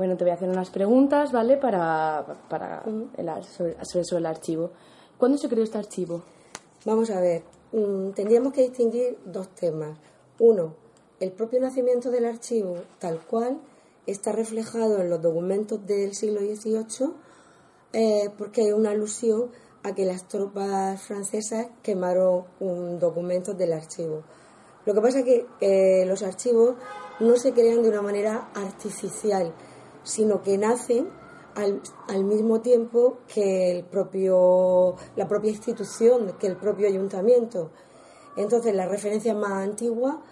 bueno, te voy a hacer unas preguntas, ¿vale? Para, para el, sobre, sobre, el archivo. ¿Cuándo se creó este archivo? Vamos a ver, mm, tendríamos que distinguir dos temas. Uno, el propio nacimiento del archivo, tal cual, está reflejado en los documentos del siglo XVIII, eh, porque hay una alusión a que las tropas francesas quemaron un documento del archivo. Lo que pasa es que eh, los archivos no se crean de una manera artificial, sino que nacen al, mismo tiempo que el propio, la propia institución, que el propio ayuntamiento. Entonces, la referencia más antigua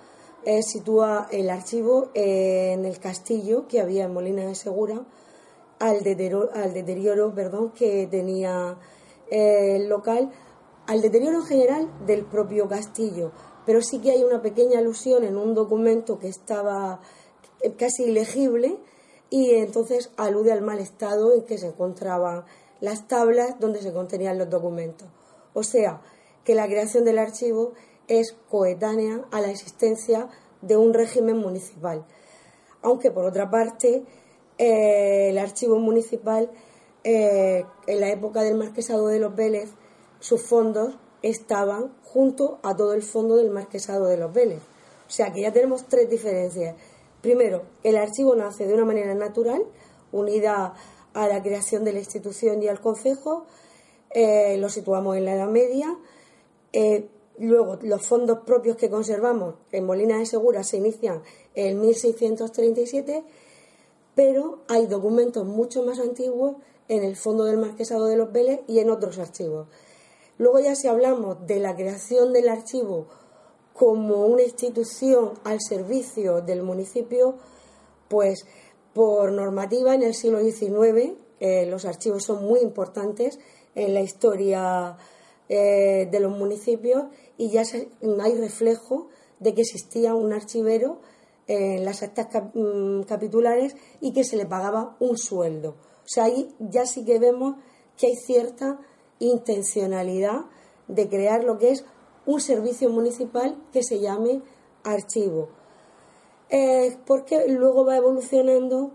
eh, sitúa el archivo en el castillo que había en Molina de Segura, al deterioro, al deterioro perdón, que tenía eh, el local, al deterioro general del propio castillo. Pero sí que hay una pequeña alusión en un documento que estaba casi ilegible y entonces alude al mal estado en que se encontraban las tablas donde se contenían los documentos. O sea, que la creación del archivo es coetánea a la existencia de un régimen municipal. Aunque por otra parte, eh, el archivo municipal, eh, en la época del marquesado de los Vélez, sus fondos estaban junto a todo el fondo del marquesado de los Vélez. O sea que ya tenemos tres diferencias. Primero, el archivo nace de una manera natural, unida a la creación de la institución y al concejo. Eh, lo situamos en la Edad Media. Eh, luego, los fondos propios que conservamos en Molina de Segura se inician en 1637, pero hay documentos mucho más antiguos en el fondo del Marquesado de los Vélez y en otros archivos. Luego ya si hablamos de la creación del archivo como una institución al servicio del municipio, pues por normativa en el siglo XIX eh, los archivos son muy importantes en la historia eh, de los municipios y ya hay reflejo de que existía un archivero en las actas mm, capitulares y que se le pagaba un sueldo. O sea, ahí ya sí que vemos que hay cierta intencionalidad de crear lo que es un servicio municipal que se llame archivo. Eh, porque luego va evolucionando,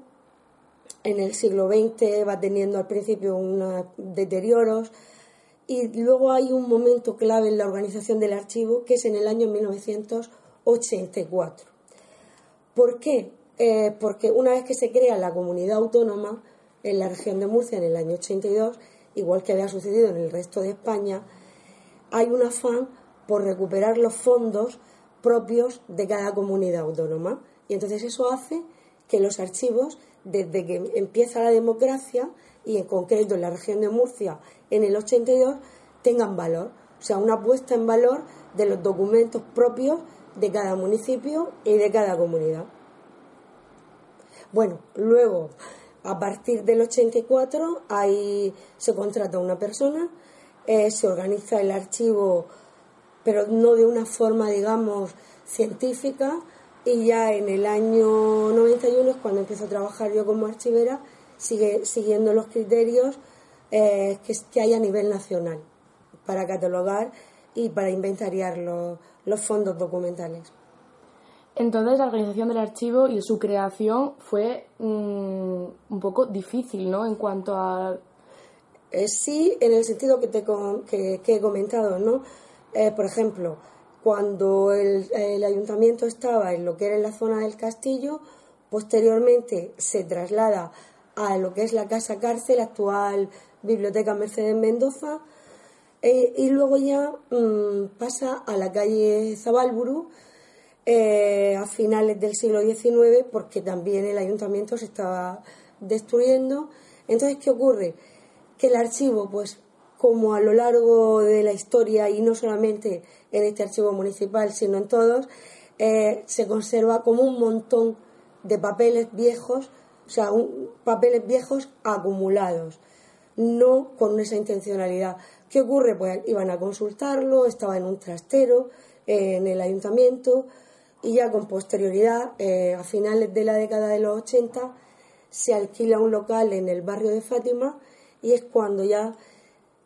en el siglo XX va teniendo al principio unos deterioros y luego hay un momento clave en la organización del archivo que es en el año 1984. ¿Por qué? Eh, porque una vez que se crea la comunidad autónoma en la región de Murcia en el año 82, igual que había sucedido en el resto de España, hay un afán por recuperar los fondos propios de cada comunidad autónoma. Y entonces eso hace que los archivos, desde que empieza la democracia, y en concreto en la región de Murcia en el 82, tengan valor. O sea, una puesta en valor de los documentos propios de cada municipio y de cada comunidad. Bueno, luego, a partir del 84, ahí se contrata una persona, eh, se organiza el archivo pero no de una forma, digamos, científica. Y ya en el año 91 es cuando empiezo a trabajar yo como archivera, sigue, siguiendo los criterios eh, que, que, hay a nivel nacional para catalogar y para inventariar los, los fondos documentales. Entonces la organización del archivo y su creación fue mm, un poco difícil, ¿no? En cuanto a... Eh, sí, en el sentido que, te, que, que he comentado, ¿no? Eh, por ejemplo, cuando el, ayuntamiento estaba en lo que era la zona del castillo, posteriormente se traslada a lo que es la casa cárcel, actual Biblioteca Mercedes Mendoza, eh, y luego ya mm, pasa a la calle Zabalburu eh, a finales del siglo XIX, porque también el ayuntamiento se estaba destruyendo. Entonces, ¿qué ocurre? Que el archivo, pues como a lo largo de la historia y no solamente en este archivo municipal, sino en todos, eh, se conserva como un montón de papeles viejos, o sea, papeles viejos acumulados, no con esa intencionalidad. ¿Qué ocurre? Pues iban a consultarlo, estaba en un trastero eh, en el ayuntamiento y ya con posterioridad, eh, a finales de la década de los 80, se alquila un local en el barrio de Fátima y es cuando ya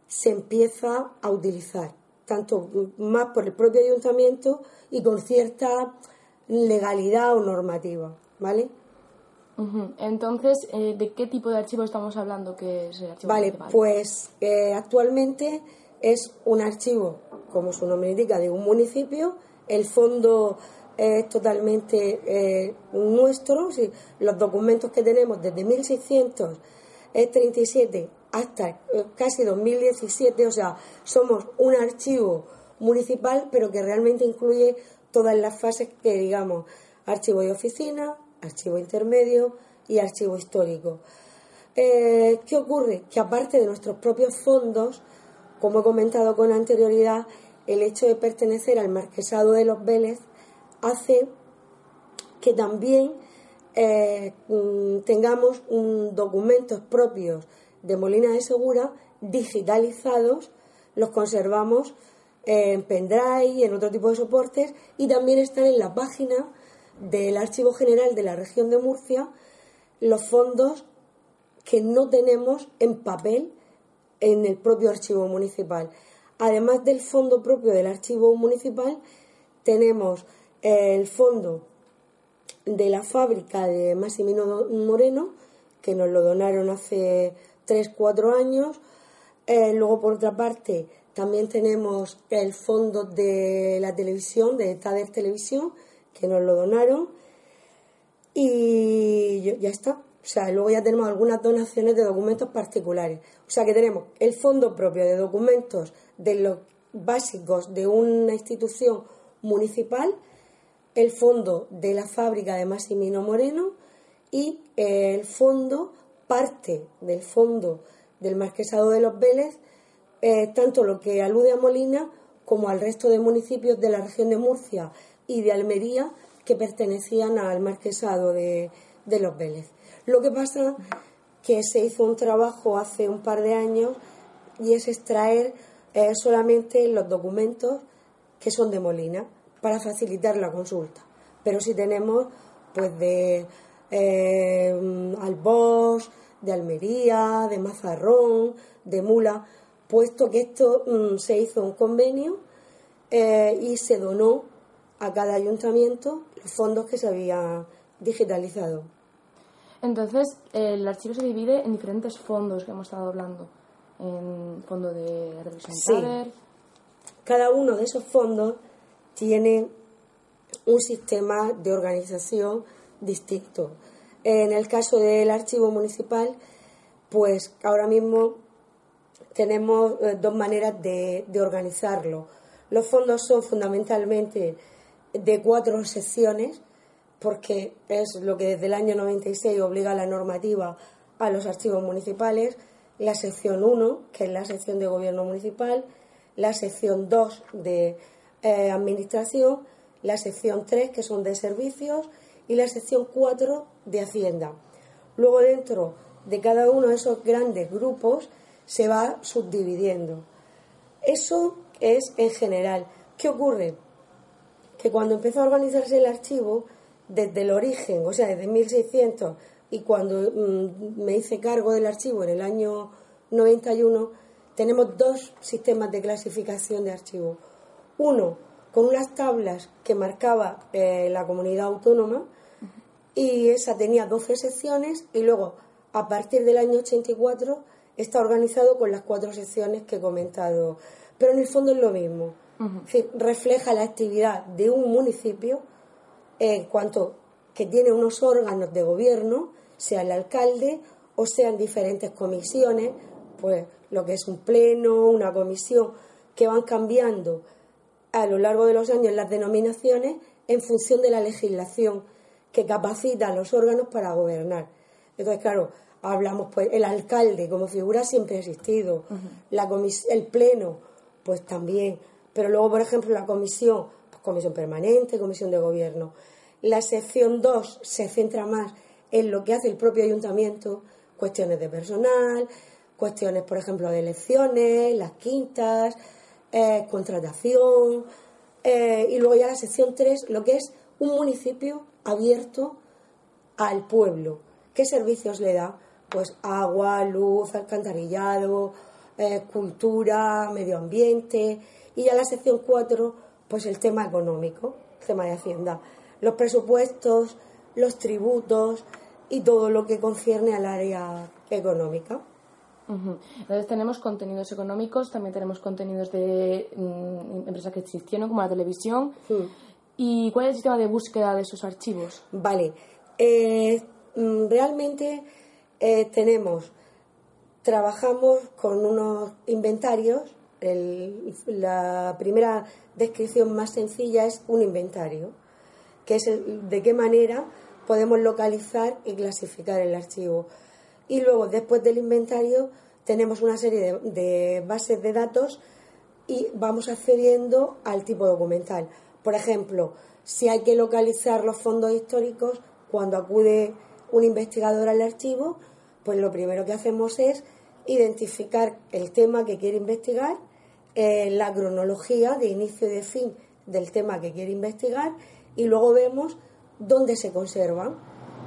se empieza a utilizar, tanto más por el propio ayuntamiento y con cierta legalidad o normativa, ¿vale? Entonces, eh, ¿de qué tipo de archivo estamos hablando que es el archivo Vale, pues eh, actualmente es un archivo, como su nombre indica, de un municipio. El fondo es totalmente eh, nuestro. los documentos que tenemos desde 1637 hasta eh, casi 2017, o sea, somos un archivo municipal, pero que realmente incluye todas las fases que digamos, archivo de oficina, archivo intermedio y archivo histórico. Eh, ¿Qué ocurre? Que aparte de nuestros propios fondos, como he comentado con anterioridad, el hecho de pertenecer al Marquesado de los Vélez hace que también eh, mm, tengamos documentos propios de Molina de Segura digitalizados, los conservamos en pendrive en otro tipo de soportes y también están en la página del Archivo General de la región de Murcia los fondos que no tenemos en papel en el propio archivo municipal. Además del fondo propio del archivo municipal, tenemos el fondo de la fábrica de Massimino Moreno, que nos lo donaron hace 3-4 años. Eh, luego, por otra parte, también tenemos el fondo de la televisión, de Tader Televisión, que nos lo donaron. Y ya está. O sea, luego ya tenemos algunas donaciones de documentos particulares. O sea, que tenemos el fondo propio de documentos de los básicos de una institución municipal, el fondo de la fábrica de Massimino Moreno y el fondo, parte del fondo del Marquesado de los Vélez, eh, tanto lo que alude a Molina como al resto de municipios de la región de Murcia y de Almería que pertenecían al Marquesado de, de los Vélez. Lo que pasa que se hizo un trabajo hace un par de años y es extraer eh, solamente los documentos que son de Molina para facilitar la consulta. Pero si tenemos pues de eh, Albós, de Almería, de Mazarrón, de Mula, puesto que esto mm, se hizo un convenio eh, y se donó a cada ayuntamiento los fondos que se habían digitalizado. Entonces, el archivo se divide en diferentes fondos que hemos estado hablando. En fondo de revisión Sí. Cada uno de esos fondos tiene un sistema de organización distinto. En el caso del archivo municipal, pues ahora mismo tenemos eh, dos maneras de, organizarlo. Los fondos son fundamentalmente de cuatro secciones, porque es lo que desde el año 96 obliga la normativa a los archivos municipales. La sección 1, que es la sección de gobierno municipal, la sección 2 de eh, administración, la sección 3, que son de servicios, y la sección 4 de hacienda. Luego dentro de cada uno de esos grandes grupos se va subdividiendo. Eso es en general. ¿Qué ocurre? Que cuando empezó a organizarse el archivo, desde el origen, o sea, desde 1600, y cuando mm, me hice cargo del archivo en el año 91, tenemos dos sistemas de clasificación de archivo. Uno, con unas tablas que marcaba eh, la comunidad autónoma, y esa tenía 12 secciones, y luego, a partir del año 84, está organizado con las cuatro secciones que he comentado. Pero en el fondo es lo mismo. Es decir, refleja la actividad de un municipio en cuanto que tiene unos órganos de gobierno, sea el alcalde o sean diferentes comisiones, pues lo que es un pleno, una comisión, que van cambiando a lo largo de los años las denominaciones en función de la legislación que capacita a los órganos para gobernar. Entonces, claro, hablamos, pues, el alcalde como figura siempre ha existido, la comis- el pleno, pues también, pero luego, por ejemplo, la comisión, pues, comisión permanente, comisión de gobierno. La sección 2 se centra más en lo que hace el propio ayuntamiento, cuestiones de personal, cuestiones, por ejemplo, de elecciones, las quintas, eh, contratación, eh, y luego ya la sección 3, lo que es un municipio abierto al pueblo. ¿Qué servicios le da? Pues agua, luz, alcantarillado, eh, cultura, medio ambiente. Y ya la sección 4, pues el tema económico, el tema de Hacienda. Los presupuestos, los tributos, y todo lo que concierne al área económica. Entonces tenemos contenidos económicos, también tenemos contenidos de mm, empresas que existieron, como la televisión. ¿Y cuál es el sistema de búsqueda de esos archivos? Vale. Eh, mm, realmente eh, tenemos, trabajamos con unos inventarios. la primera descripción más sencilla es un inventario, que es de qué manera podemos localizar y clasificar el archivo. Y luego, después del inventario, tenemos una serie de, bases de datos y vamos accediendo al tipo documental. Por ejemplo, si hay que localizar los fondos históricos, cuando acude un investigador al archivo, pues lo primero que hacemos es identificar el tema que quiere investigar, eh, la cronología de inicio y de fin del tema que quiere investigar y luego vemos dónde se conservan,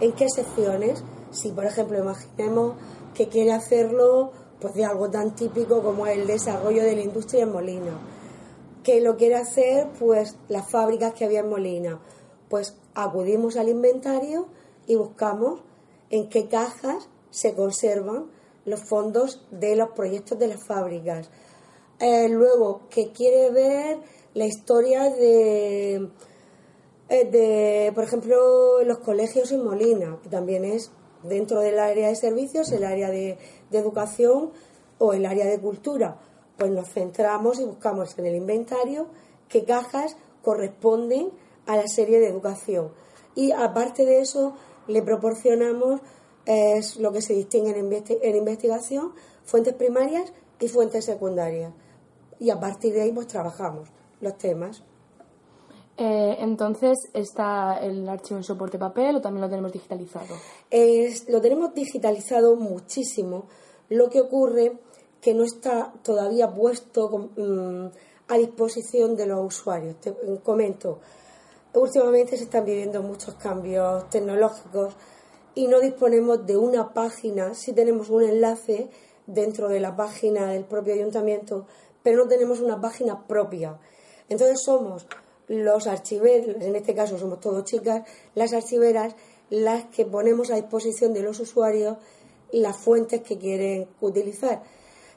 en qué secciones. Si, por ejemplo, imaginemos que quiere hacerlo pues, de algo tan típico como el desarrollo de la industria en Molina, que lo quiere hacer pues las fábricas que había en Molina, pues acudimos al inventario y buscamos en qué cajas se conservan los fondos de los proyectos de las fábricas. Eh, luego, que quiere ver la historia de eh, de, por ejemplo, los colegios en Molina, que también es dentro del área de servicios, el área de, educación o el área de cultura. Pues nos centramos y buscamos en el inventario qué cajas corresponden a la serie de educación. Y aparte de eso, le proporcionamos es lo que se distingue en, en investigación, fuentes primarias y fuentes secundarias. Y a partir de ahí pues trabajamos los temas. Eh, entonces, ¿está el archivo en soporte papel o también lo tenemos digitalizado? lo tenemos digitalizado muchísimo. Lo que ocurre que no está todavía puesto mm, a disposición de los usuarios. Te comento, últimamente se están viviendo muchos cambios tecnológicos y no disponemos de una página, sí tenemos un enlace dentro de la página del propio ayuntamiento, pero no tenemos una página propia. Entonces somos los archiveros, en este caso somos todos chicas, las archiveras, las que ponemos a disposición de los usuarios las fuentes que quieren utilizar.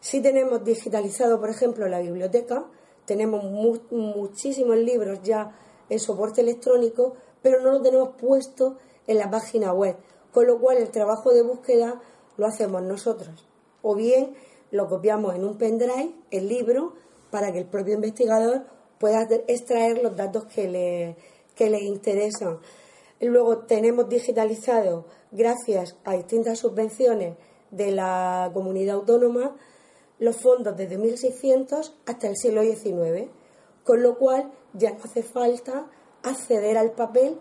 Si tenemos digitalizado, por ejemplo, la biblioteca, tenemos muchísimos libros ya en soporte electrónico, pero no lo tenemos puesto en la página web, con lo cual el trabajo de búsqueda lo hacemos nosotros. O bien lo copiamos en un pendrive, el libro, para que el propio investigador pueda extraer los datos que le, que le interesan. Luego tenemos digitalizado, gracias a distintas subvenciones de la comunidad autónoma, los fondos desde 1600 hasta el siglo XIX, con lo cual ya no hace falta acceder al papel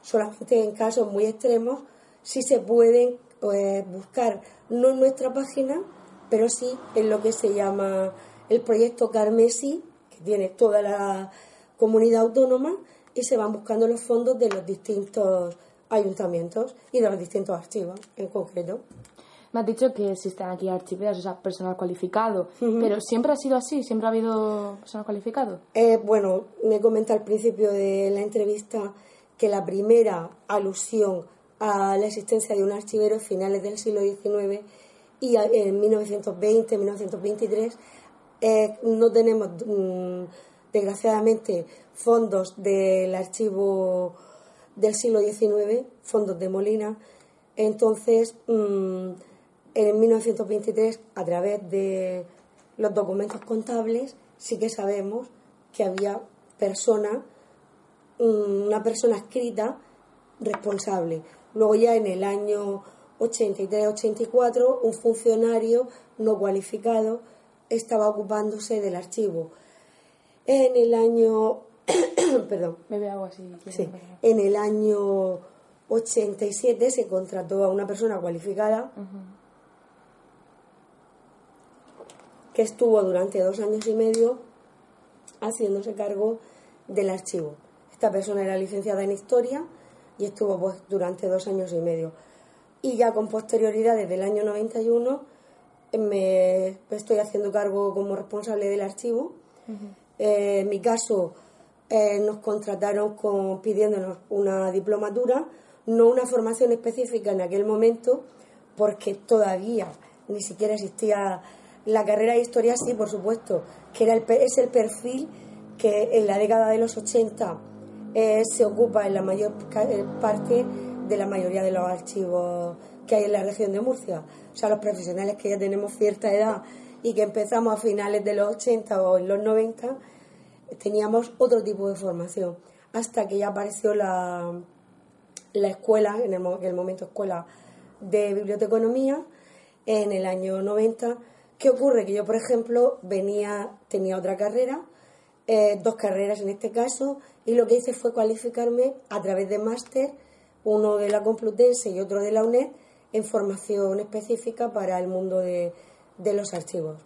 solamente en casos muy extremos, si se pueden pues, buscar no en nuestra página, pero sí en lo que se llama el proyecto Carmesi, tiene toda la comunidad autónoma y se van buscando los fondos de los distintos ayuntamientos y de los distintos archivos en concreto. Me has dicho que existen aquí archiveras, o sea, personal cualificado, pero ¿siempre ha sido así? ¿Siempre ha habido personal cualificado? Eh, bueno, me comenté al principio de la entrevista que la primera alusión a la existencia de un archivero finales del siglo XIX y en 1920, 1923 eh, no tenemos, mm, desgraciadamente, fondos del archivo del siglo XIX, fondos de Molina. Entonces, mm, en 1923, a través de los documentos contables, sí que sabemos que había persona, mm, una persona escrita responsable. Luego ya en el año 83-84, un funcionario no cualificado estaba ocupándose del archivo. En el año, perdón, me algo así. Sí, en el año 87 se contrató a una persona cualificada que estuvo durante dos años y medio haciéndose cargo del archivo. Esta persona era licenciada en historia y estuvo pues, durante dos años y medio. Y ya con posterioridad, desde el año 91, me estoy haciendo cargo como responsable del archivo. Eh, en mi caso, eh, nos contrataron con, pidiéndonos una diplomatura, no una formación específica en aquel momento, porque todavía ni siquiera existía la carrera de historia, sí, por supuesto, que era el, es el perfil que en la década de los 80 eh, se ocupa en la mayor eh, parte de la mayoría de los archivos que hay en la región de Murcia. O sea, los profesionales que ya tenemos cierta edad y que empezamos a finales de los 80 o en los 90, teníamos otro tipo de formación. Hasta que ya apareció la, la escuela, en el, en el momento escuela de biblioteconomía, en el año 90. ¿Qué ocurre? Que yo, por ejemplo, venía, tenía otra carrera, eh, dos carreras en este caso, y lo que hice fue cualificarme a través de máster, uno de la Complutense y otro de la UNED, en formación específica para el mundo de, de los archivos.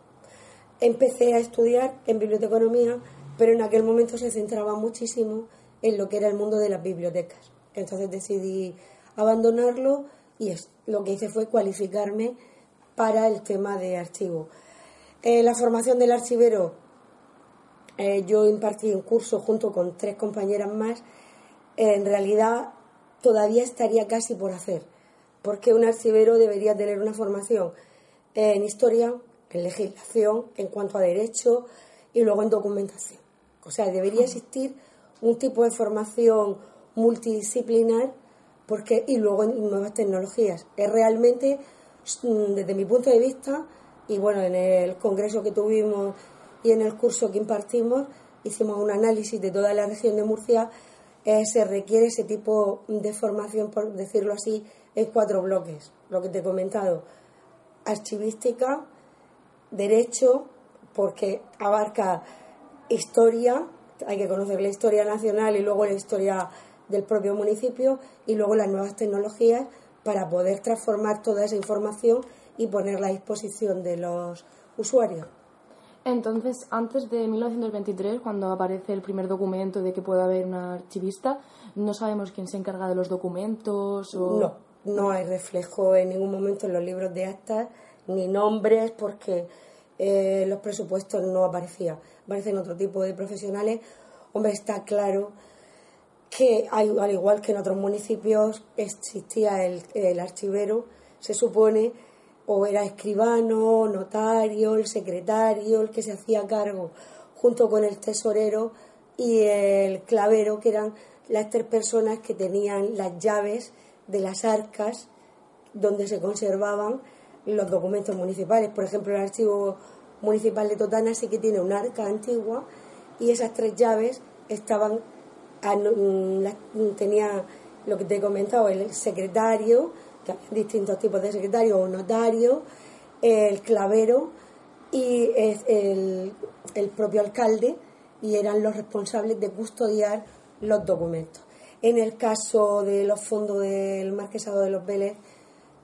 Empecé a estudiar en biblioteconomía, pero en aquel momento se centraba muchísimo en lo que era el mundo de las bibliotecas. Entonces decidí abandonarlo y lo que hice fue cualificarme para el tema de archivo. Eh, la formación del archivero, eh, yo impartí un curso junto con tres compañeras más, en realidad todavía estaría casi por hacer, porque un archivero debería tener una formación en historia, en legislación, en cuanto a derecho y luego en documentación. O sea, debería existir un tipo de formación multidisciplinar porque y luego en nuevas tecnologías. Es realmente desde mi punto de vista, y bueno, en el congreso que tuvimos y en el curso que impartimos, hicimos un análisis de toda la región de Murcia, eh, se requiere ese tipo de formación, por decirlo así, en cuatro bloques, lo que te he comentado, archivística, derecho, porque abarca historia, hay que conocer la historia nacional y luego la historia del propio municipio y luego las nuevas tecnologías, para poder transformar toda esa información y ponerla a disposición de los usuarios. Entonces, antes de 1923, cuando aparece el primer documento de que pueda haber una archivista, no sabemos quién se encarga de los documentos o... No, no hay reflejo en ningún momento en los libros de actas, ni nombres, porque eh, los presupuestos no aparecían. Aparecen otro tipo de profesionales. Hombre, está claro que al igual que en otros municipios existía el, archivero, se supone, o era escribano, notario, el secretario, el que se hacía cargo, junto con el tesorero y el clavero, que eran las tres personas que tenían las llaves de las arcas donde se conservaban los documentos municipales. Por ejemplo, el archivo municipal de Totana sí que tiene una arca antigua y esas tres llaves estaban tenía lo que te he comentado, el secretario, distintos tipos de secretario o notario, el clavero y el, el propio alcalde y eran los responsables de custodiar los documentos. En el caso de los fondos del Marquesado de los Vélez,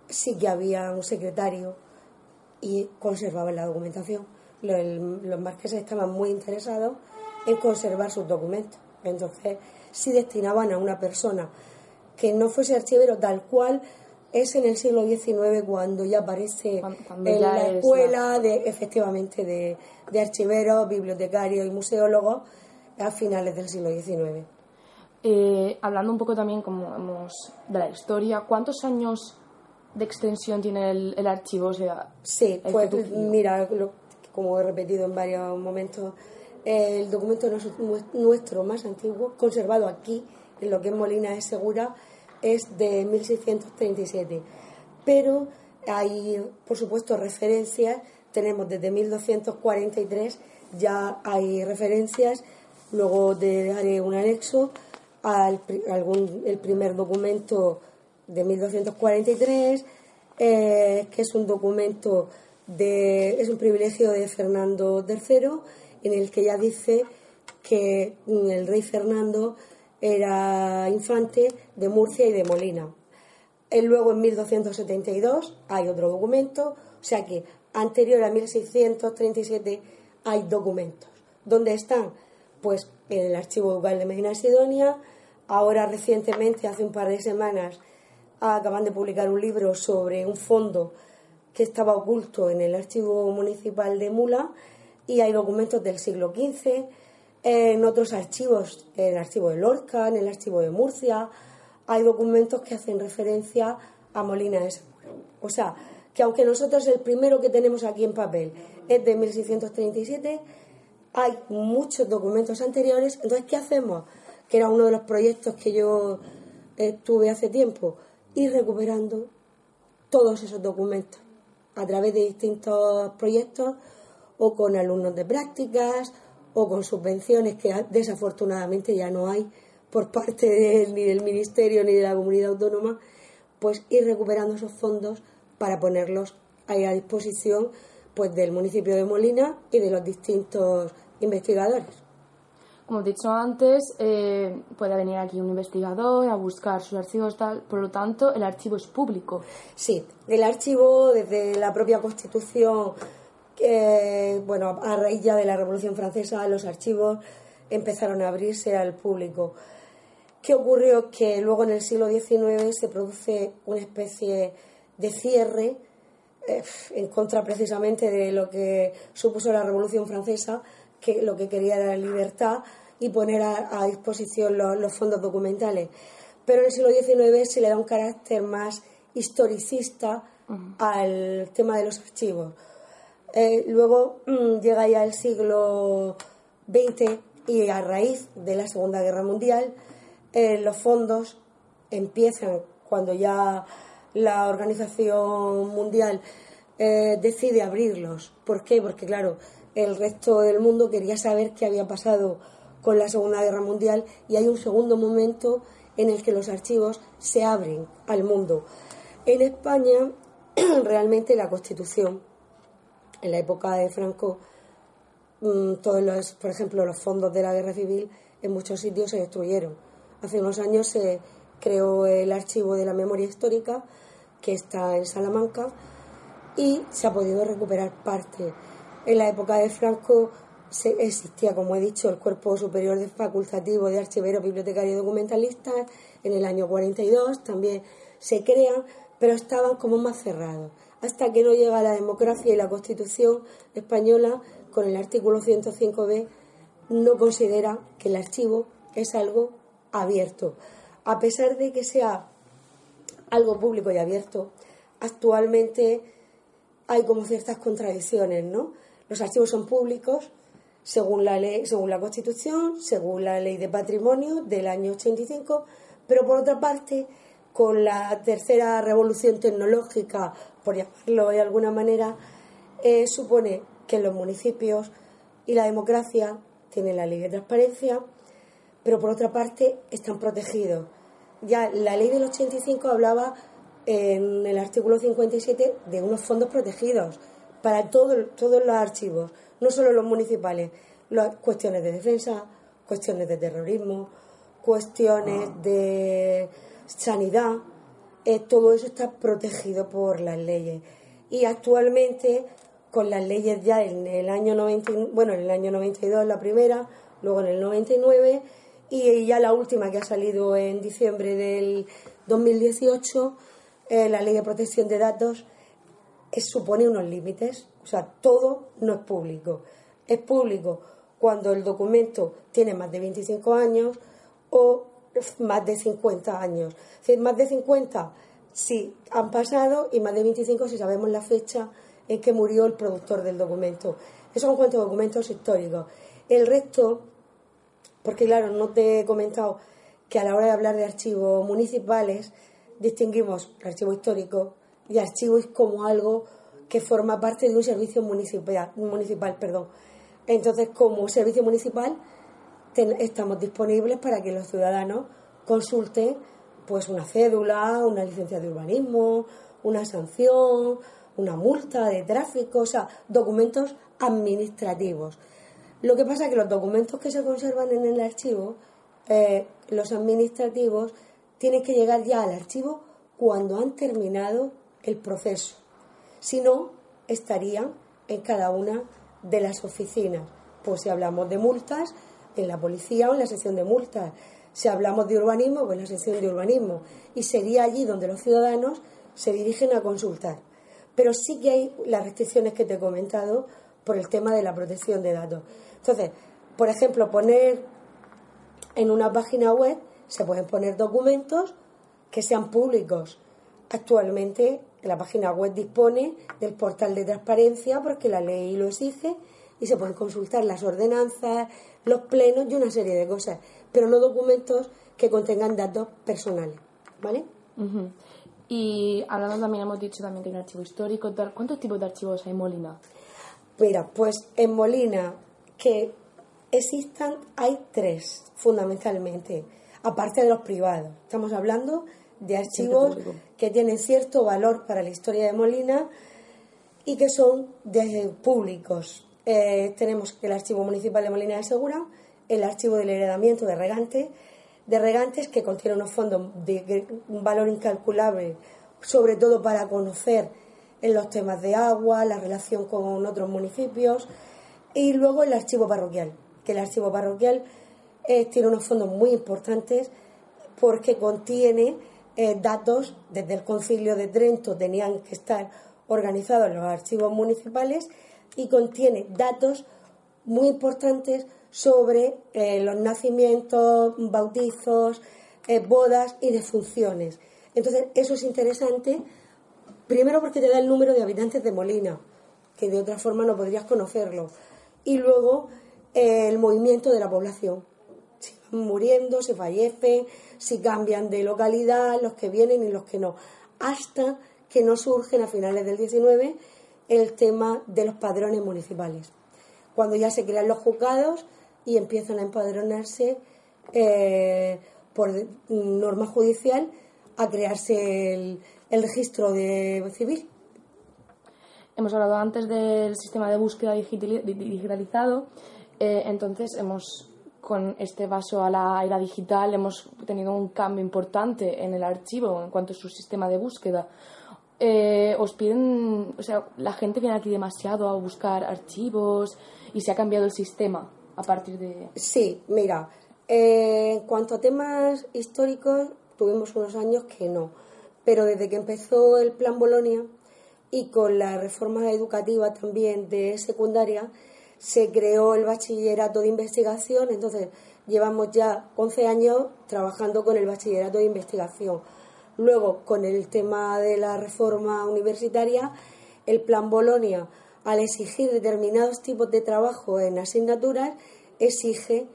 sí que había un secretario y conservaban la documentación. Los, los marqueses estaban muy interesados en conservar sus documentos. Entonces, si destinaban a una persona que no fuese archivero tal cual es en el siglo XIX cuando ya aparece en la escuela de efectivamente de, de archiveros, bibliotecarios y museólogos a finales del siglo XIX. Eh, hablando un poco también como de la historia, ¿cuántos años de extensión tiene el, archivo? sea, sí, pues mira, como he repetido en varios momentos, el documento nuestro más antiguo, conservado aquí, en lo que es Molina de Segura, es de 1637. Pero hay, por supuesto, referencias. Tenemos desde 1243, ya hay referencias. Luego te daré un anexo al algún, el primer documento de 1243, eh, que es un documento de, es un privilegio de Fernando III en el que ya dice que el rey Fernando era infante de Murcia y de Molina. Y luego en 1272 hay otro documento, o sea que anterior a 1637 hay documentos. ¿Dónde están? Pues en el archivo ducal de Medina Sidonia. Ahora recientemente, hace un par de semanas, acaban de publicar un libro sobre un fondo que estaba oculto en el archivo municipal de Mula y hay documentos del siglo XV, en otros archivos, en el archivo de Lorca, en el archivo de Murcia, hay documentos que hacen referencia a Molina de. O sea, que aunque nosotros el primero que tenemos aquí en papel es de 1637, hay muchos documentos anteriores. Entonces, ¿qué hacemos? Que era uno de los proyectos que yo eh, tuve hace tiempo, ir recuperando todos esos documentos a través de distintos proyectos o con alumnos de prácticas o con subvenciones que desafortunadamente ya no hay por parte ni del Ministerio ni de la comunidad autónoma, pues ir recuperando esos fondos para ponerlos ahí a disposición pues del municipio de Molina y de los distintos investigadores. Como he dicho antes, eh, puede venir aquí un investigador a buscar sus archivos, tal, por lo tanto, el archivo es público. Sí, el archivo, desde la propia Constitución, bueno, a raíz ya de la Revolución Francesa, los archivos empezaron a abrirse al público. ¿Qué ocurrió? Que luego en el siglo XIX se produce una especie de cierre eh, en contra precisamente de lo que supuso la Revolución Francesa, que lo que quería era la libertad y poner a, disposición los, fondos documentales. Pero en el siglo XIX se le da un carácter más historicista al tema de los archivos. Eh, luego mm, llega ya el siglo XX y a raíz de la Segunda Guerra Mundial eh, los fondos empiezan cuando ya la Organización Mundial eh, decide abrirlos. ¿Por qué? Porque claro, el resto del mundo quería saber qué había pasado con la Segunda Guerra Mundial y hay un segundo momento en el que los archivos se abren al mundo. En España, realmente la Constitución, en la época de Franco, mm, todos los, por ejemplo, los fondos de la Guerra Civil en muchos sitios se destruyeron. Hace unos años se creó el archivo de la memoria histórica que está en Salamanca y se ha podido recuperar parte. En la época de Franco existía, como he dicho, el Cuerpo Superior de Facultativo de Archiveros, Bibliotecarios y Documentalistas. En el año 42 también se crean, pero estaban como más cerrados. Hasta que no llega la democracia y la Constitución española, con el artículo 105b, no considera que el archivo es algo abierto. A pesar de que sea algo público y abierto, actualmente hay como ciertas contradicciones, ¿no? Los archivos son públicos, según la ley, según la Constitución, según la ley de patrimonio del año 85, pero por otra parte, con la tercera revolución tecnológica, por llamarlo de alguna manera, eh, supone que los municipios y la democracia tienen la ley de transparencia, pero por otra parte están protegidos. Ya la ley del 85 hablaba en el artículo 57 de unos fondos protegidos para todos los archivos, no solo los municipales, las cuestiones de defensa, cuestiones de terrorismo, cuestiones ah. de sanidad, eh, todo eso está protegido por las leyes. Y actualmente, con las leyes ya en el año 90, bueno, en el año 92 la primera, luego en el 99 y ya la última que ha salido en diciembre del 2018, eh, la ley de protección de datos, supone unos límites. O sea, todo no es público. Es público cuando el documento tiene más de 25 años o más de 50 años. Más de 50 si han pasado y más de 25 si sabemos la fecha en que murió el productor del documento. Esos son cuantos documentos históricos. El resto, porque claro, no te he comentado que a la hora de hablar de archivos municipales distinguimos archivo histórico y archivos como algo que forma parte de un servicio municipal, municipal perdón. Entonces, como servicio municipal, estamos disponibles para que los ciudadanos consulten pues una cédula, una licencia de urbanismo, una sanción, una multa de tráfico, o sea, documentos administrativos. Lo que pasa es que los documentos que se conservan en el archivo, eh, los administrativos, tienen que llegar ya al archivo cuando han terminado el proceso si no, estarían en cada una de las oficinas. Pues si hablamos de multas, en la policía o en la sección de multas. Si hablamos de urbanismo, pues en la sección de urbanismo. Y sería allí donde los ciudadanos se dirigen a consultar. Pero sí que hay las restricciones que te he comentado por el tema de la protección de datos. Entonces, por ejemplo, poner en una página web, se pueden poner documentos que sean públicos. Actualmente la página web dispone del portal de transparencia porque la ley lo exige y se pueden consultar las ordenanzas, los plenos y una serie de cosas, pero no documentos que contengan datos personales, ¿vale? Y hablando también, hemos dicho también que hay un archivo histórico. ¿Cuántos tipos de archivos hay en Molina? Mira, pues en Molina que existan hay tres, fundamentalmente, aparte de los privados. Estamos hablando de archivos que tienen cierto valor para la historia de Molina y que son de públicos. Eh, tenemos el Archivo Municipal de Molina de Segura, el Archivo del Heredamiento de Regantes, de Regantes que contiene unos fondos de un valor incalculable, sobre todo para conocer en los temas de agua, la relación con otros municipios, y luego el archivo parroquial, que el archivo parroquial eh, tiene unos fondos muy importantes porque contiene eh, datos desde el concilio de Trento, tenían que estar organizados los archivos municipales y contiene datos muy importantes sobre eh, los nacimientos, bautizos, eh, bodas y defunciones. Entonces, eso es interesante, primero porque te da el número de habitantes de Molina, que de otra forma no podrías conocerlo, y luego eh, el movimiento de la población. Si van muriendo, se fallece, si cambian de localidad, los que vienen y los que no, hasta que no surgen a finales del 19 el tema de los padrones municipales. Cuando ya se crean los juzgados, y empiezan a empadronarse eh, por norma judicial a crearse el, registro de civil. Hemos hablado antes del sistema de búsqueda digitalizado, eh, entonces hemos con este paso a la era digital hemos tenido un cambio importante en el archivo en cuanto a su sistema de búsqueda. Eh, os piden, o sea, la gente viene aquí demasiado a buscar archivos y se ha cambiado el sistema a partir de... Sí, mira, eh, en cuanto a temas históricos, tuvimos unos años que no, pero desde que empezó el Plan Bolonia y con la reforma educativa también de secundaria, se creó el bachillerato de investigación, entonces llevamos ya 11 años trabajando con el bachillerato de investigación. Luego, con el tema de la reforma universitaria, el Plan Bolonia al exigir determinados tipos de trabajo en asignaturas, exige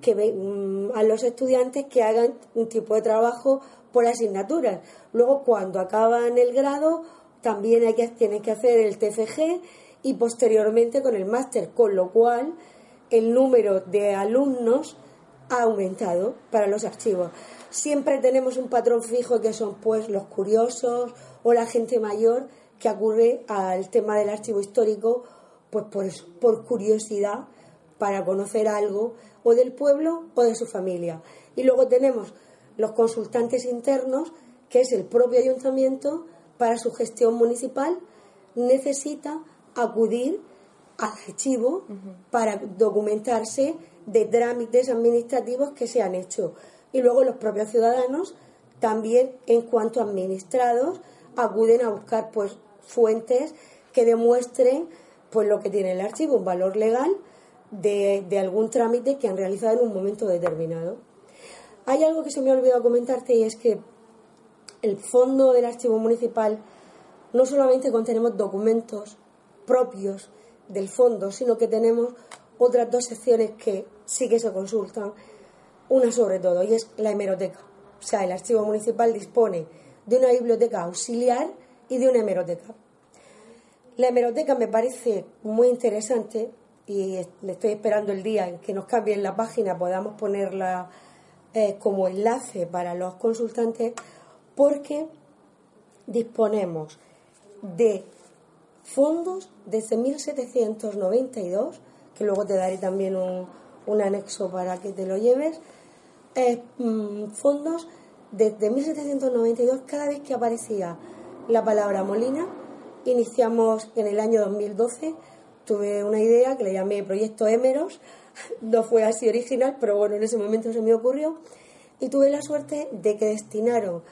que mm, a los estudiantes que hagan un tipo de trabajo por asignaturas. Luego, cuando acaban el grado, también hay tienen que hacer el TFG y posteriormente con el máster, con lo cual el número de alumnos ha aumentado para los archivos. Siempre tenemos un patrón fijo que son pues los curiosos o la gente mayor que ocurre al tema del archivo histórico, pues por, por curiosidad, para conocer algo o del pueblo o de su familia. Y luego tenemos los consultantes internos, que es el propio ayuntamiento, para su gestión municipal, necesita acudir al archivo para documentarse de trámites administrativos que se han hecho. Y luego los propios ciudadanos, también en cuanto administrados, acuden a buscar pues fuentes que demuestren pues lo que tiene el archivo, un valor legal de, de algún trámite que han realizado en un momento determinado. Hay algo que se me ha olvidado comentarte y es que el fondo del archivo municipal no solamente contenemos documentos propios del fondo, sino que tenemos otras dos secciones que sí que se consultan, una sobre todo, y es la hemeroteca. O sea, el archivo municipal dispone de una biblioteca auxiliar y de una hemeroteca. La hemeroteca me parece muy interesante y estoy esperando el día en que nos cambien la página, podamos ponerla eh, como enlace para los consultantes, porque disponemos de fondos desde 1792, que luego te daré también un, anexo para que te lo lleves, eh, mm, fondos desde 1792 cada vez que aparecía la palabra Molina. Iniciamos en el año 2012, tuve una idea que le llamé Proyecto Emeros, no fue así original, pero bueno, en ese momento se me ocurrió, y tuve la suerte de que destinaron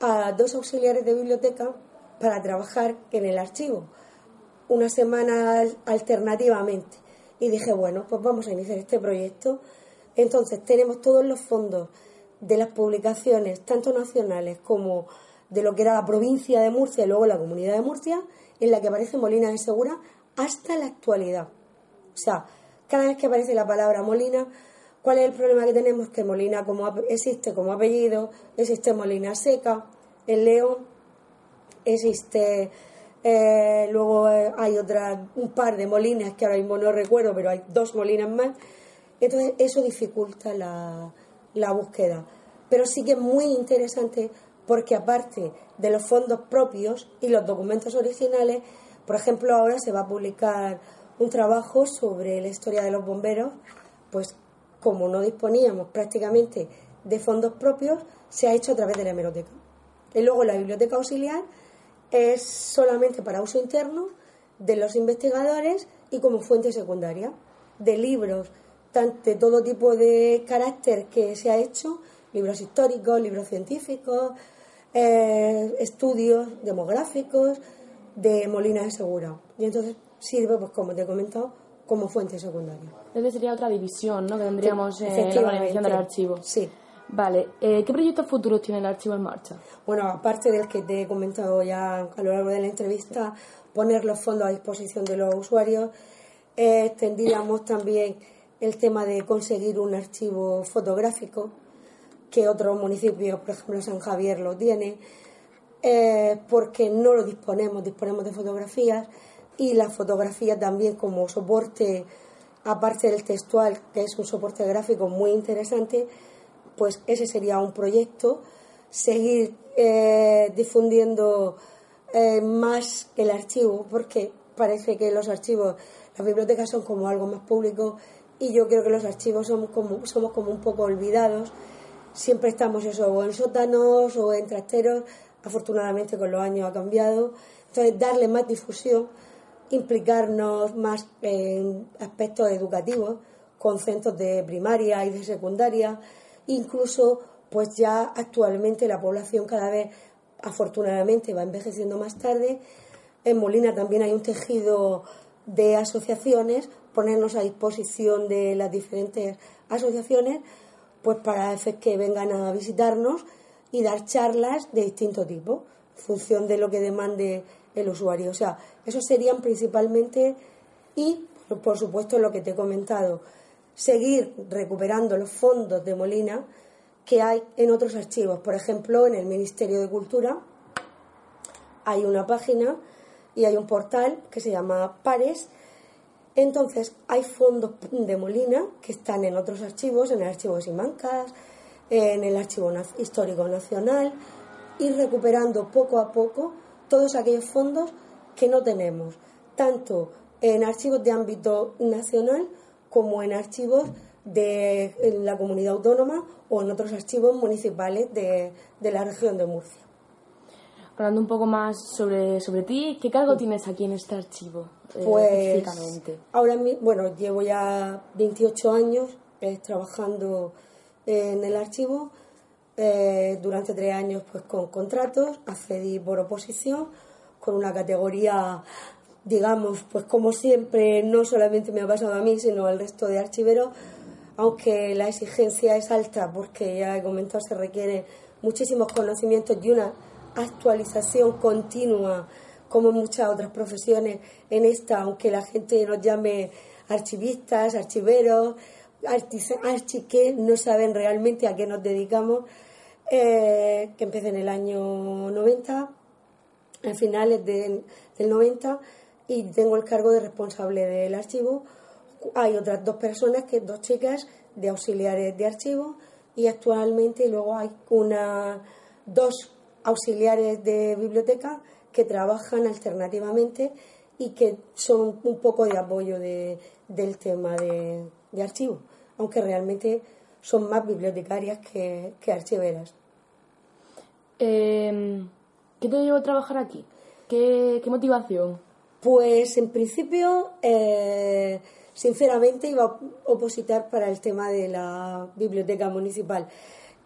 a dos auxiliares de biblioteca para trabajar en el archivo, una semana alternativamente. Y dije, bueno, pues vamos a iniciar este proyecto. Entonces tenemos todos los fondos de las publicaciones, tanto nacionales como de lo que era la provincia de Murcia y luego la comunidad de Murcia, en la que aparece Molina de Segura hasta la actualidad. O sea, cada vez que aparece la palabra Molina, ¿cuál es el problema que tenemos? Que Molina como existe como apellido, existe Molina Seca, en León, existe eh, luego eh, hay otra, un par de molinas que ahora mismo no recuerdo, pero hay dos molinas más. Entonces eso dificulta la, la búsqueda. Pero sí que es muy interesante porque aparte de los fondos propios y los documentos originales, por ejemplo, ahora se va a publicar un trabajo sobre la historia de los bomberos, pues como no disponíamos prácticamente de fondos propios, se ha hecho a través de la hemeroteca. Y luego la biblioteca auxiliar es solamente para uso interno de los investigadores y como fuente secundaria de libros de todo tipo de carácter que se ha hecho, libros históricos, libros científicos, eh, estudios demográficos de Molina de Segura. Y entonces sirve, pues como te he comentado, como fuente secundaria. Entonces sería otra división, ¿no? Que tendríamos en la organización del archivo. Sí. Vale, eh, ¿qué proyectos futuros tiene el archivo en marcha? Bueno, aparte del que te he comentado ya a lo largo de la entrevista, poner los fondos a disposición de los usuarios, eh, tendríamos también el tema de conseguir un archivo fotográfico, que otros municipios, por ejemplo San Javier, lo tiene, eh, porque no lo disponemos, disponemos de fotografías y la fotografía también como soporte, aparte del textual, que es un soporte gráfico muy interesante, pues ese sería un proyecto, seguir eh, difundiendo eh, más el archivo, porque parece que los archivos, las bibliotecas son como algo más público y yo creo que los archivos somos como, somos como un poco olvidados. Siempre estamos eso, o en sótanos o en trasteros, afortunadamente con los años ha cambiado. Entonces, darle más difusión, implicarnos más en aspectos educativos, con centros de primaria y de secundaria, Incluso, pues ya actualmente la población cada vez, afortunadamente, va envejeciendo más tarde. En Molina también hay un tejido de asociaciones, ponernos a disposición de las diferentes asociaciones, pues para que vengan a visitarnos y dar charlas de distinto tipo, en función de lo que demande el usuario. O sea, esos serían principalmente y, por supuesto, lo que te he comentado, seguir recuperando los fondos de Molina que hay en otros archivos. Por ejemplo, en el Ministerio de Cultura hay una página y hay un portal que se llama Pares. Entonces, hay fondos de Molina que están en otros archivos, en el archivo de Simancas, en el Archivo Histórico Nacional, y recuperando poco a poco todos aquellos fondos que no tenemos, tanto en archivos de ámbito nacional como en archivos de la comunidad autónoma o en otros archivos municipales de, la región de Murcia. Hablando un poco más sobre, sobre ti, ¿qué cargo tienes aquí en este archivo? Eh, pues ahora bueno, llevo ya 28 años eh, trabajando en el archivo. Eh, durante tres años pues con contratos, accedí por oposición con una categoría digamos, pues como siempre, no solamente me ha pasado a mí, sino al resto de archiveros, aunque la exigencia es alta, porque ya he comentado, se requiere muchísimos conocimientos y una actualización continua, como muchas otras profesiones, en esta, aunque la gente nos llame archivistas, archiveros, archiqué, no saben realmente a qué nos dedicamos, eh, que empecé en el año 90, a finales del 90, y tengo el cargo de responsable del archivo. Hay otras dos personas, que dos chicas de auxiliares de archivo y actualmente luego hay una dos auxiliares de biblioteca que trabajan alternativamente y que son un poco de apoyo de, del tema de, archivo, aunque realmente son más bibliotecarias que, archiveras. Em, ¿Qué te llevó a trabajar aquí? ¿Qué, qué motivación? Pues en principio, eh, sinceramente, iba a opositar para el tema de la biblioteca municipal.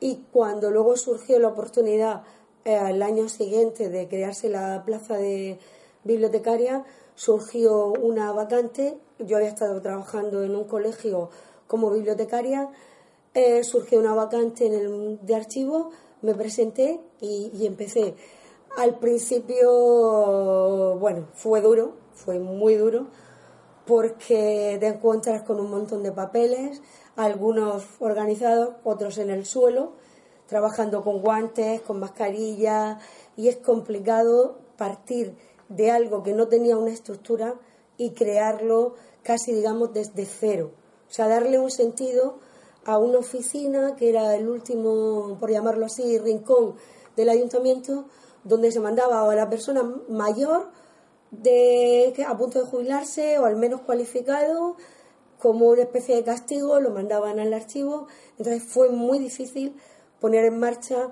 Y cuando luego surgió la oportunidad eh, año siguiente de crearse la plaza de bibliotecaria, surgió una vacante. Yo había estado trabajando en un colegio como bibliotecaria eh, surgió una vacante en el, de archivo, me presenté y, y empecé. Al principio, bueno, fue duro, fue muy duro, porque te encuentras con un montón de papeles, algunos organizados, otros en el suelo, trabajando con guantes, con mascarilla, y es complicado partir de algo que no tenía una estructura y crearlo casi, digamos, desde cero. O sea, darle un sentido a una oficina que era el último, por llamarlo así, rincón del ayuntamiento, donde se mandaba a la persona mayor de, a punto de jubilarse o al menos cualificado como una especie de castigo, lo mandaban al archivo. Entonces fue muy difícil poner en marcha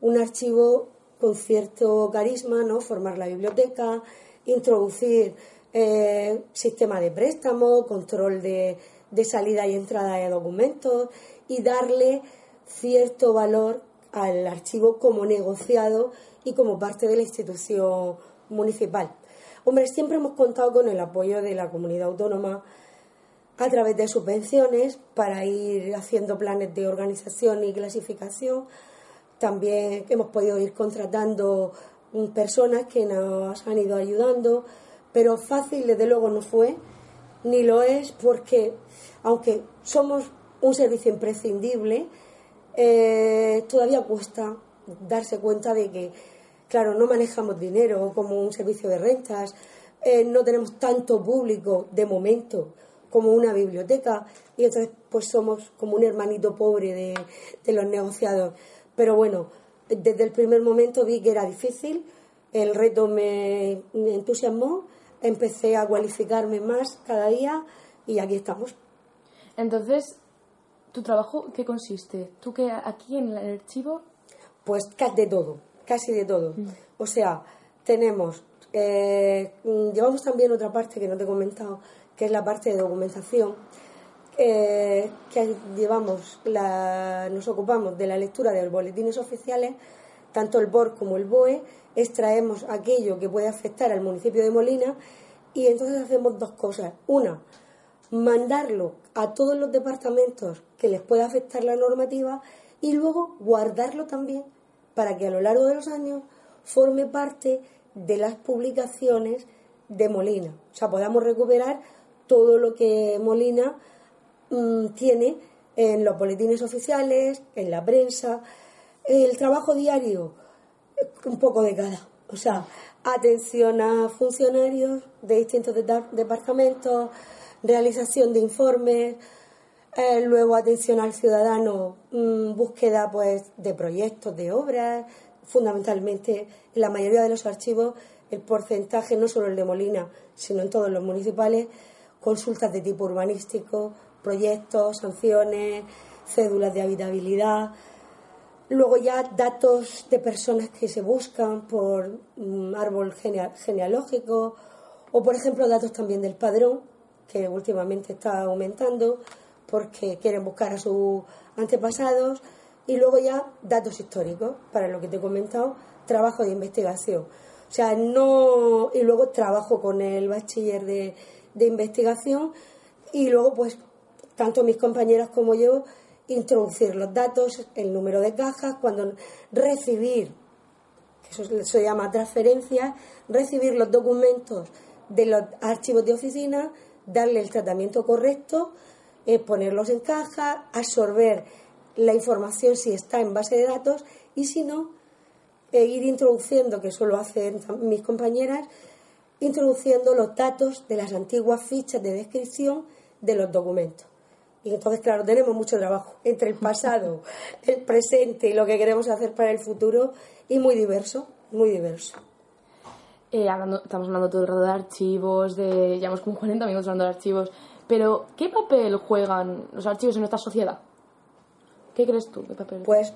un archivo con cierto carisma, ¿no? formar la biblioteca, introducir eh, sistema de préstamo, control de, de salida y entrada de documentos y darle cierto valor al archivo como negociado y como parte de la institución municipal. Hombre, siempre hemos contado con el apoyo de la comunidad autónoma a través de subvenciones para ir haciendo planes de organización y clasificación. También hemos podido ir contratando personas que nos han ido ayudando, pero fácil desde luego no fue, ni lo es porque, aunque somos un servicio imprescindible, eh, todavía cuesta darse cuenta de que Claro, no manejamos dinero como un servicio de rentas, eh, no tenemos tanto público de momento como una biblioteca y entonces pues somos como un hermanito pobre de, de los negociados. Pero bueno, desde el primer momento vi que era difícil, el reto me, entusiasmó, empecé a cualificarme más cada día y aquí estamos. Entonces, ¿tu trabajo qué consiste? ¿Tú que aquí en el archivo? Pues de todo casi de todo. Mm. O sea, tenemos, eh, llevamos también otra parte que no te he comentado, que es la parte de documentación, eh, que llevamos, la, nos ocupamos de la lectura de los boletines oficiales, tanto el BOR como el BOE, extraemos aquello que puede afectar al municipio de Molina y entonces hacemos dos cosas. Una, mandarlo a todos los departamentos que les pueda afectar la normativa y luego guardarlo también para que a lo largo de los años forme parte de las publicaciones de Molina. O sea, podamos recuperar todo lo que Molina mm, tiene en los boletines oficiales, en la prensa, el trabajo diario, un poco de cada. O sea, atención a funcionarios de distintos departamentos, realización de informes, eh, luego atención al ciudadano, mm, búsqueda pues de proyectos, de obras, fundamentalmente en la mayoría de los archivos el porcentaje, no solo el de Molina, sino en todos los municipales, consultas de tipo urbanístico, proyectos, sanciones, cédulas de habitabilidad, luego ya datos de personas que se buscan por mm, árbol genealógico o por ejemplo datos también del padrón que últimamente está aumentando porque quieren buscar a sus antepasados y luego ya datos históricos, para lo que te he comentado, trabajo de investigación. O sea, no. Y luego trabajo con el bachiller de, de investigación y luego, pues, tanto mis compañeras como yo, introducir los datos, el número de cajas, cuando recibir, eso se llama transferencia, recibir los documentos de los archivos de oficina, darle el tratamiento correcto ponerlos en caja, absorber la información si está en base de datos y si no, e ir introduciendo, que eso lo hacen mis compañeras, introduciendo los datos de las antiguas fichas de descripción de los documentos. Y entonces, claro, tenemos mucho trabajo entre el pasado, el presente y lo que queremos hacer para el futuro, y muy diverso, muy diverso. Eh, estamos hablando todo el rato de archivos, de, llevamos como 40 minutos hablando de archivos. Pero, ¿qué papel juegan los archivos en nuestra sociedad? ¿Qué crees tú? ¿Qué papel? Pues,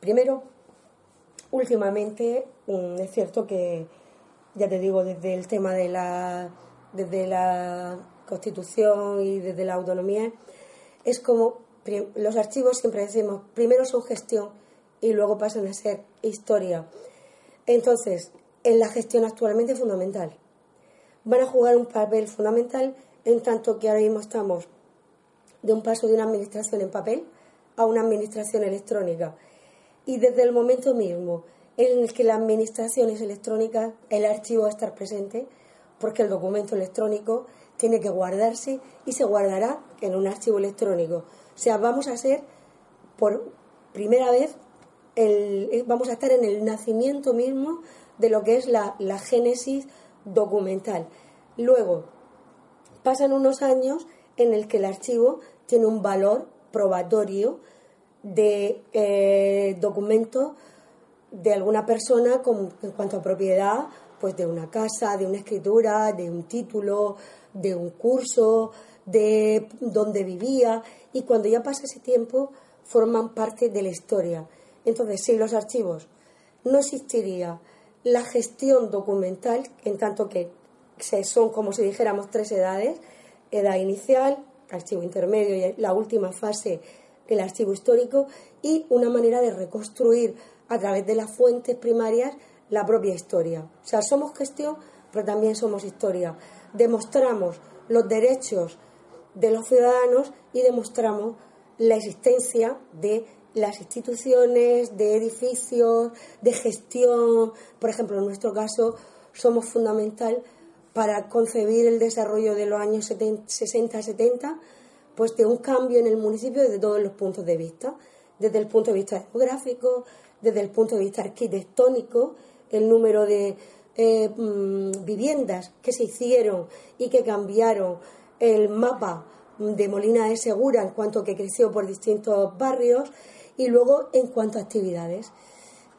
primero, últimamente mm, es cierto que, ya te digo, desde el tema de la, desde la Constitución y desde la autonomía, es como los archivos siempre decimos, primero son gestión y luego pasan a ser historia. Entonces, en la gestión actualmente es fundamental. Van a jugar un papel fundamental en tanto que ahora mismo estamos de un paso de una administración en papel a una administración electrónica. Y desde el momento mismo en el que la administración es electrónica, el archivo va a estar presente, porque el documento electrónico tiene que guardarse y se guardará en un archivo electrónico. O sea, vamos a ser por primera vez, el, vamos a estar en el nacimiento mismo de lo que es la, la génesis documental. Luego, pasan unos años en el que el archivo tiene un valor probatorio de eh, documento de alguna persona en cuanto a propiedad, pues de una casa, de una escritura, de un título, de un curso, de dónde vivía y cuando ya pasa ese tiempo forman parte de la historia. Entonces, sin los archivos no existiría la gestión documental, en tanto que son como si dijéramos tres edades, edad inicial, archivo intermedio y la última fase, el archivo histórico, y una manera de reconstruir a través de las fuentes primarias la propia historia. O sea, somos gestión, pero también somos historia. Demostramos los derechos de los ciudadanos y demostramos la existencia de las instituciones, de edificios, de gestión. Por ejemplo, en nuestro caso, somos fundamental para concebir el desarrollo de los años 60-70, pues de un cambio en el municipio desde todos los puntos de vista, desde el punto de vista demográfico, desde el punto de vista arquitectónico, el número de eh, mm, viviendas que se hicieron y que cambiaron el mapa de Molina de Segura en cuanto que creció por distintos barrios y luego en cuanto a actividades,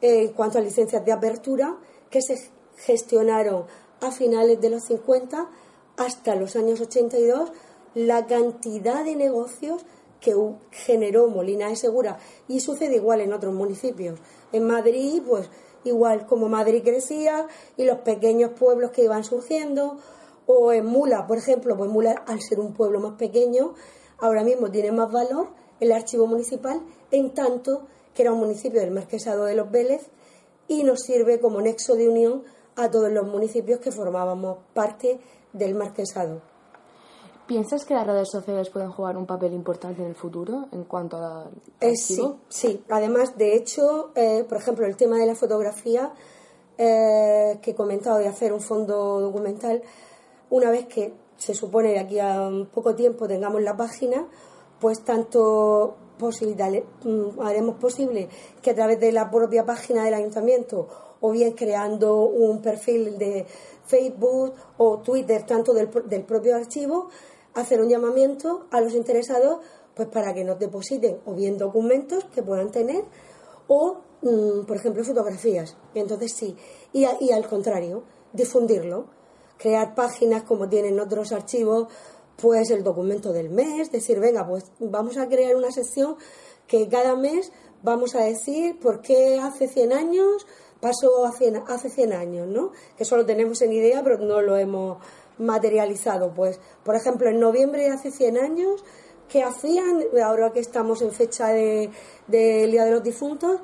en cuanto a licencias de apertura que se gestionaron a finales de los 50 hasta los años 82 la cantidad de negocios que generó Molina de Segura y sucede igual en otros municipios. En Madrid, pues igual como Madrid crecía y los pequeños pueblos que iban surgiendo, o en Mula, por ejemplo, pues Mula al ser un pueblo más pequeño, ahora mismo tiene más valor el archivo municipal, en tanto que era un municipio del Marquesado de los Vélez y nos sirve como nexo de unión a todos los municipios que formábamos parte del Marquesado. ¿Piensas que las redes sociales pueden jugar un papel importante en el futuro en cuanto a eh, sí, sí. Además, de hecho, eh, por ejemplo, el tema de la fotografía eh, que he comentado de hacer un fondo documental, una vez que se supone de aquí a un poco tiempo tengamos la página, pues tanto mm, haremos posible que a través de la propia página del ayuntamiento o bien creando un perfil de Facebook o Twitter, tanto del, del propio archivo, hacer un llamamiento a los interesados pues para que nos depositen o bien documentos que puedan tener o, mm, por ejemplo, fotografías. Y entonces sí. Y, y, al contrario, difundirlo. Crear páginas como tienen otros archivos, pues el documento del mes, decir, venga, pues vamos a crear una sección que cada mes vamos a decir por qué hace 100 años pasó hace 100 años, ¿no? Que solo tenemos en idea, pero no lo hemos materializado. Pues, por ejemplo, en noviembre de hace 100 años, ¿qué hacían? Ahora que estamos en fecha del de, Día de los Difuntos,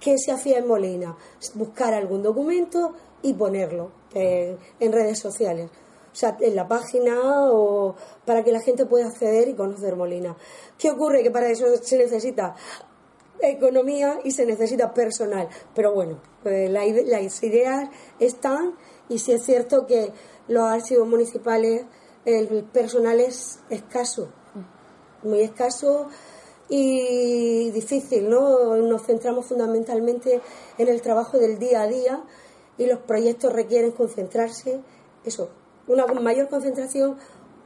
¿qué se hacía en Molina? Buscar algún documento y ponerlo en redes sociales. O sea, en la página o para que la gente pueda acceder y conocer Molina. ¿Qué ocurre? Que para eso se necesita economía y se necesita personal. Pero bueno, pues las ideas están y sí es cierto que los archivos municipales, el personal es escaso, muy escaso y difícil, ¿no? Nos centramos fundamentalmente en el trabajo del día a día y los proyectos requieren concentrarse, eso, una mayor concentración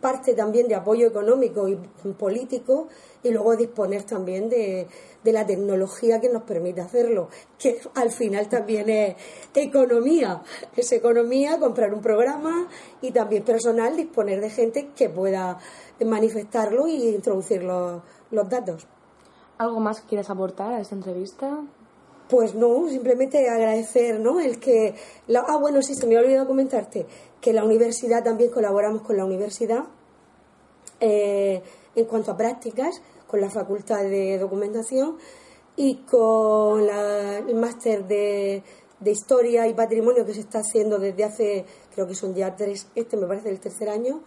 parte también de apoyo económico y político y luego disponer también de, de la tecnología que nos permite hacerlo, que al final también es economía. Es economía comprar un programa y también personal disponer de gente que pueda manifestarlo y introducir los, los datos. ¿Algo más que quieras aportar a esta entrevista? Pues no, simplemente agradecer, ¿no? El que... La, ah, bueno, sí, se me ha olvidado comentarte que la universidad también colaboramos con la universidad eh, en cuanto a prácticas, con la Facultad de Documentación y con el máster de de historia y patrimonio que se está haciendo desde hace, creo que son ya tres, este me parece el tercer año,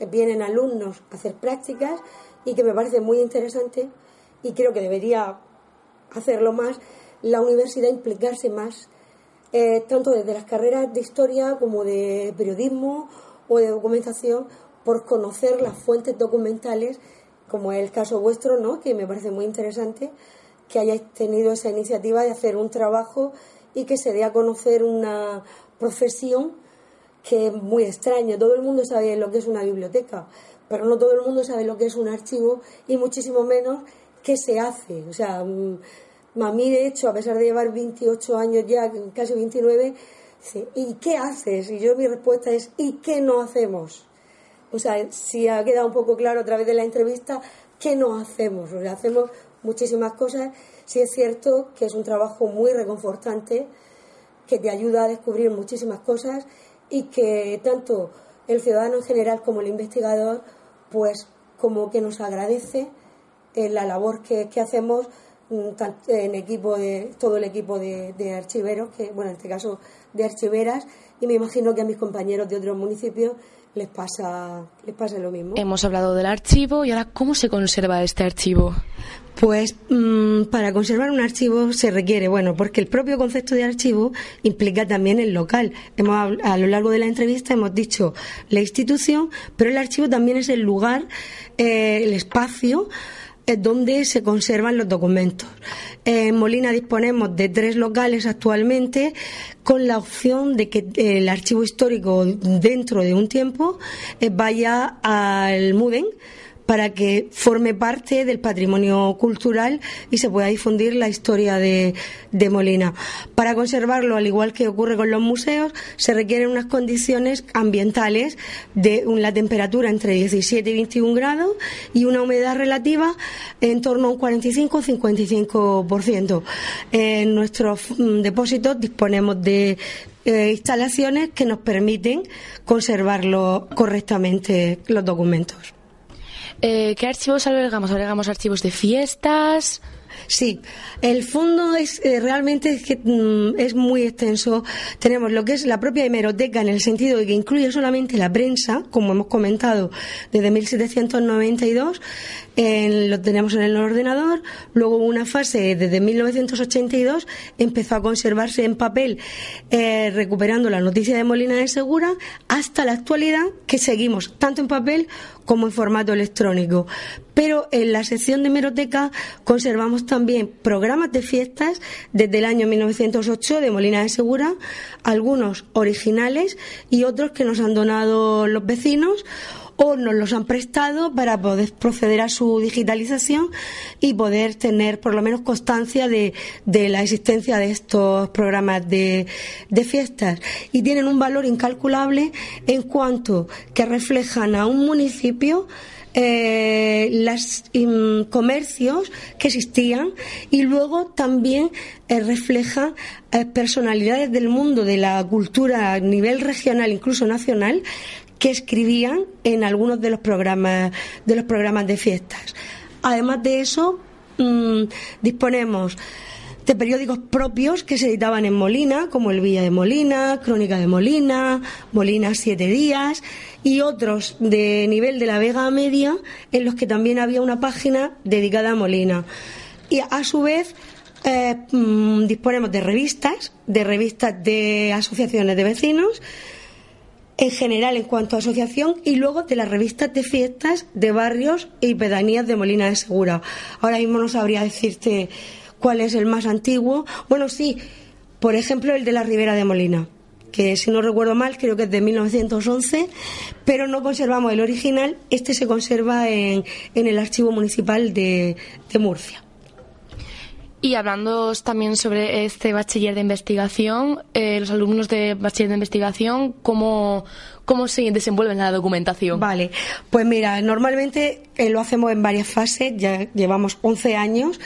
eh, vienen alumnos a hacer prácticas y que me parece muy interesante y creo que debería hacerlo más, la universidad implicarse más, eh, tanto desde las carreras de historia como de periodismo o de documentación, por conocer las fuentes documentales, como es el caso vuestro, ¿no? que me parece muy interesante que hayáis tenido esa iniciativa de hacer un trabajo y que se dé a conocer una profesión que es muy extraño. Todo el mundo sabe lo que es una biblioteca, pero no todo el mundo sabe lo que es un archivo y muchísimo menos qué se hace. O sea, mm, a mí de hecho, a pesar de llevar 28 años ya, casi 29, ¿y qué haces? Y yo mi respuesta es, ¿y qué no hacemos? Si ha quedado un poco claro a través de la entrevista, ¿qué no hacemos? O hacemos muchísimas cosas. Sí es cierto que es un trabajo muy reconfortante, que te ayuda a descubrir muchísimas cosas y que tanto el ciudadano en general como el investigador, pues como que nos agradece eh, la labor que, hacemos mm, en equipo de todo el equipo de, de, archiveros, que bueno, en este caso de archiveras, y me imagino que a mis compañeros de otros municipios les pasa, les pasa lo mismo. Hemos hablado del archivo y ahora, ¿cómo se conserva este archivo? Pues mm, para conservar un archivo se requiere, bueno, porque el propio concepto de archivo implica también el local. Hemos, a lo largo de la entrevista hemos dicho la institución, pero el archivo también es el lugar, eh, el espacio es donde se conservan los documentos. En Molina disponemos de tres locales actualmente con la opción de que el archivo histórico dentro de un tiempo eh, vaya al MUDEN para que forme parte del patrimonio cultural y se pueda difundir la historia de, Molina. Para conservarlo, al igual que ocurre con los museos, se requieren unas condiciones ambientales de la temperatura entre 17 y 21 grados y una humedad relativa en torno a un 45 o 55%. En nuestros mm, depósitos disponemos de eh, instalaciones que nos permiten conservarlo correctamente los documentos. Eh, ¿Qué archivos albergamos? ¿Albergamos archivos de fiestas? Sí, el fondo es eh, realmente es, que, mm, es muy extenso. Tenemos lo que es la propia hemeroteca en el sentido de que incluye solamente la prensa, como hemos comentado, desde 1792. Lo tenemos en el ordenador. Luego una fase desde 1982 empezó a conservarse en papel, eh, recuperando la noticia de Molina de Segura, hasta la actualidad que seguimos tanto en papel como en formato electrónico. Pero en la sección de hemeroteca conservamos también programas de fiestas desde el año 1908 de Molina de Segura, algunos originales y otros que nos han donado los vecinos o nos los han prestado para poder proceder a su digitalización y poder tener por lo menos constancia de, la existencia de estos programas de, de, fiestas. Y tienen un valor incalculable en cuanto que reflejan a un municipio eh, los comercios que existían y luego también eh, refleja eh, personalidades del mundo de la cultura a nivel regional, incluso nacional, que escribían en algunos de los programas de los programas de fiestas. Además de eso, mm, disponemos de periódicos propios que se editaban en Molina, como El Villa de Molina, Crónica de Molina, Molina Siete Días, y otros de nivel de la Vega Media, en los que también había una página dedicada a Molina. Y a su vez eh, mm, disponemos de revistas, de revistas de asociaciones de vecinos, en general en cuanto a asociación y luego de las revistas de fiestas de barrios y pedanías de Molina de Segura. Ahora mismo no sabría decirte cuál es el más antiguo. Bueno, sí, por ejemplo, el de la Ribera de Molina, que si no recuerdo mal, creo que es de 1911, pero no conservamos el original. Este se conserva en, en el Archivo Municipal de, de Murcia. Y hablando también sobre este bachiller de investigación, eh, los alumnos de bachiller de investigación, ¿cómo, ¿cómo se desenvuelven en la documentación? Vale, pues mira, normalmente eh, lo hacemos en varias fases, ya llevamos 11 años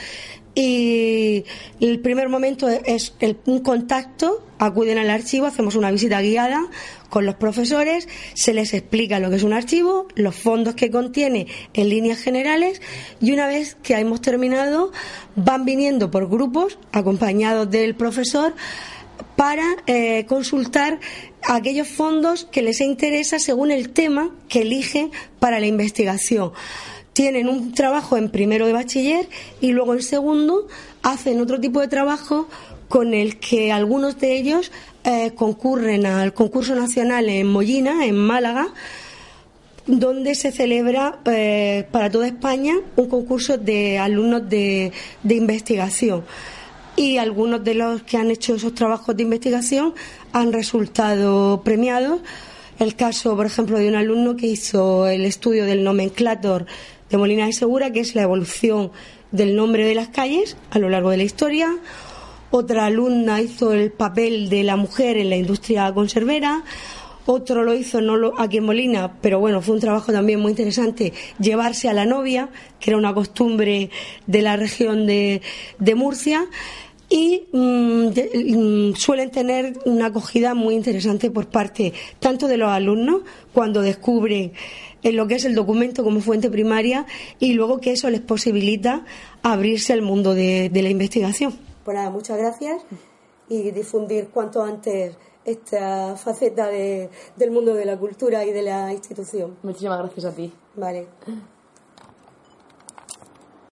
y el primer momento es un contacto, acuden al archivo, hacemos una visita guiada con los profesores, se les explica lo que es un archivo, los fondos que contiene en líneas generales y una vez que hemos terminado van viniendo por grupos acompañados del profesor para eh, consultar aquellos fondos que les interesa según el tema que eligen para la investigación. Tienen un trabajo en primero de bachiller y luego en segundo hacen otro tipo de trabajo con el que algunos de ellos eh, concurren al concurso nacional en Mollina, en Málaga, donde se celebra eh, para toda España un concurso de alumnos de, investigación. Y algunos de los que han hecho esos trabajos de investigación han resultado premiados. El caso, por ejemplo, de un alumno que hizo el estudio del nomenclator de Molina de Segura, que es la evolución del nombre de las calles a lo largo de la historia. Otra alumna hizo el papel de la mujer en la industria conservera otro lo hizo no aquí en Molina, pero bueno, fue un trabajo también muy interesante, llevarse a la novia, que era una costumbre de la región de, Murcia, y mm, mm, suelen tener una acogida muy interesante por parte tanto de los alumnos cuando descubren en lo que es el documento como fuente primaria y luego que eso les posibilita abrirse al mundo de, de la investigación. Pues nada, muchas gracias y difundir cuanto antes esta faceta de, del mundo de la cultura y de la institución. Muchísimas gracias a ti. Vale.